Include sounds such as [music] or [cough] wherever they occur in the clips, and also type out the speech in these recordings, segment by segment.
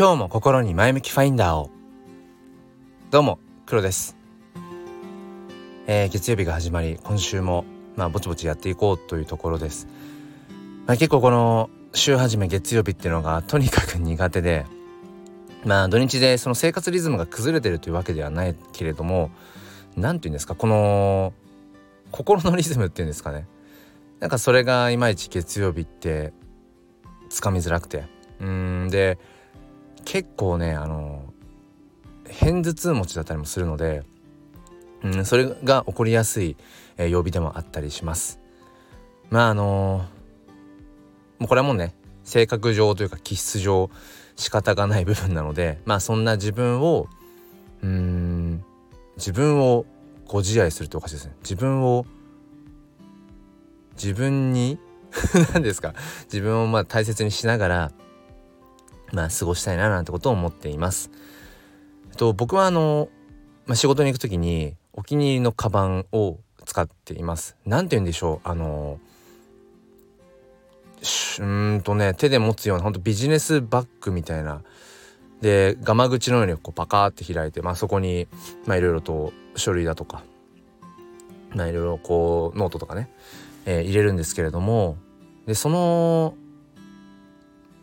今日も心に前向きファインダーを。どうも黒です、えー、月曜日が始まり今週もまあぼちぼちやっていこうというところです、まあ、結構この週始め月曜日っていうのがとにかく苦手でまあ土日でその生活リズムが崩れてるというわけではないけれども何て言うんですかこの心のリズムっていうんですかね。なんかそれがいまいち月曜日ってつかみづらくて。うんで結構ねあの片頭痛持ちだったりもするので、うん、それが起こりやすい、えー、曜日でもあったりします。まああのもうこれはもうね性格上というか気質上仕方がない部分なのでまあそんな自分をうん自分をご自愛するっておかしいですね。自分を自分に [laughs] 何ですか？自分をまあ大切にしながらまあ過ごしたいななんてことを思っています。と僕はあの、まあ、仕事に行く時にお気に入りのカバンを使っています。なんて言うんでしょう？あのうんとね手で持つようなほんとビジネスバッグみたいなでガマ口のようにこうパカーって開いて、まあ、そこにまあいろいろと書類だとかまあいろいろこうノートとかねえー、入れるんですけれどもでその、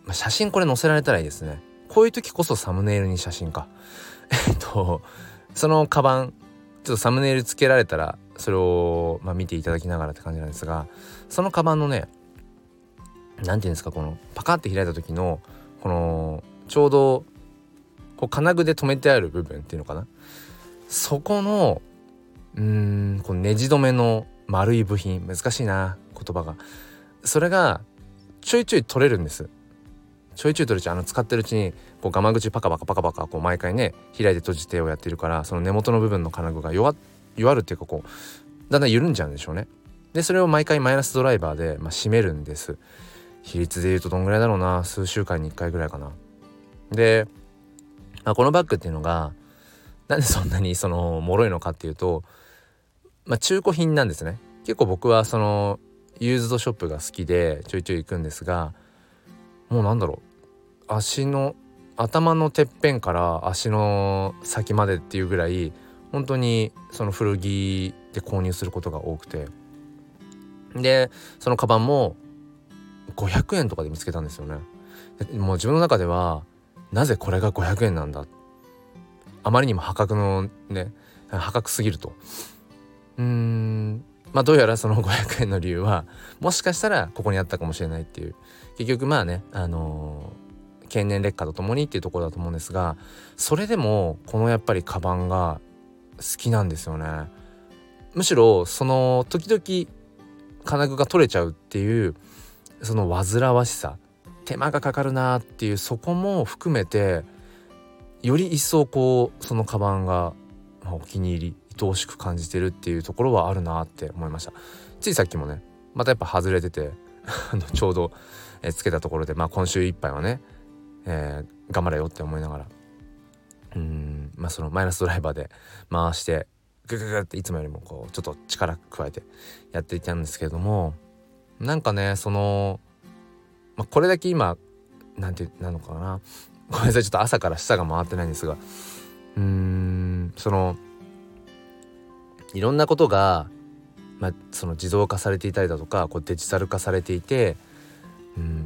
まあ、写真これ載せられたらいいですね。こういう時こそサムネイルに写真か。[laughs] えっとそのカバンちょっとサムネイルつけられたらそれを、まあ、見ていただきながらって感じなんですがそのカバンのね何て言うんですかこのパカって開いた時のこのちょうどこう金具で留めてある部分っていうのかな。そこのうーんこのネジ止めの丸い部品。難しいな言葉が。それがちょいちょい取れるんです。ちょいちょい取れちゃうあの使ってるうちにこうガマ口パカパカパカパカこう毎回ね開いて閉じてをやってるからその根元の部分の金具が弱弱るっていうかこうだんだん緩んじゃうんでしょうね。でそれを毎回マイナスドライバーで、まあ、締めるんです比率で言うとどんぐらいだろうな数週間に1回ぐらいかな。で、まあ、このバッグっていうのがなんでそんなにその脆いのかっていうとまあ、中古品なんですね。結構僕はそのユーズドショップが好きでちょいちょい行くんですがもうなんだろう。足の頭のてっぺんから足の先までっていうぐらい本当にその古着で購入することが多くて。でそのカバンも500円とかで見つけたんですよね。もう自分の中ではなぜこれが500円なんだ？あまりにも破格のね破格すぎると。うーんまあどうやらその500円の理由はもしかしたらここにあったかもしれないっていう。結局まあねあのー、経年劣化とともにっていうところだと思うんですがそれでもこのやっぱりカバンが好きなんですよね。むしろその時々金具が取れちゃうっていうその煩わしさ手間がかかるなっていうそこも含めてより一層こうそのカバンがお気に入り愛おしく感じてるっていうところはあるなって思いましたついさっきもねまたやっぱ外れててちょうど、えつけたところでまあ今週いっぱいはね、えー、頑張れよって思いながら。うんまあそのマイナスドライバーで回してグググっていつもよりもこうちょっと力加えてやっていたんですけれどもなんかねその、まあ、これだけ今なんてなのかな。ごめんなさいちょっと朝から舌が回ってないんですが。うーんそのいろんなことが、まあ、その自動化されていたりだとかこうデジタル化されていて、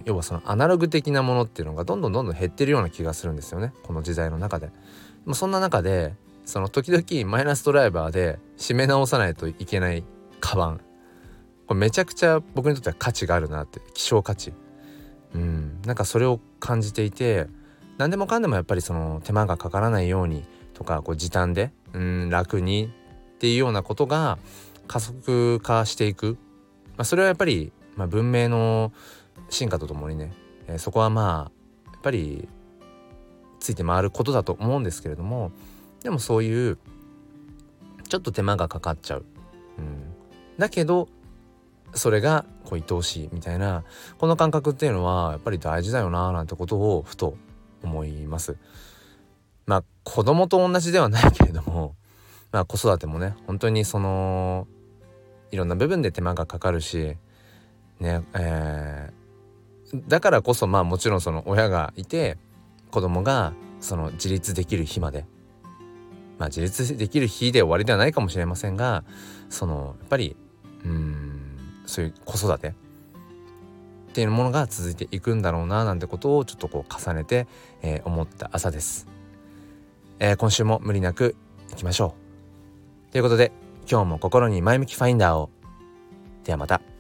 要はそのアナログ的なものっていうのがどんどんどんどん減ってるような気がするんですよね。この時代の中で。まあ、そんな中でその時々マイナスドライバーで締め直さないといけないカバン。これめちゃくちゃ僕にとっては価値があるなって。希少価値。うん。なんかそれを感じていて何でもかんでもやっぱりその手間がかからないようにとかこう時短でうん楽にっていうようなことが加速化していく、まあ、それはやっぱり、まあ、文明の進化とともにね、えー、そこはまあやっぱりついて回ることだと思うんですけれどもでもそういうちょっと手間がかかっちゃう、うん、だけどそれがこう愛おしいみたいなこの感覚っていうのはやっぱり大事だよななんてことをふと思います。まあ子供と同じではないけれどもまあ、子育てもね本当にそのいろんな部分で手間がかかるしねえー、だからこそまあもちろんその親がいて子供がその自立できる日まで。まあ自立できる日で終わりではないかもしれませんがそのやっぱりうんそういう子育てっていうものが続いていくんだろうななんてことをちょっとこう重ねて、えー、思った朝です、えー、今週も無理なくいきましょう。ということで今日も心に前向きファインダーを。ではまた。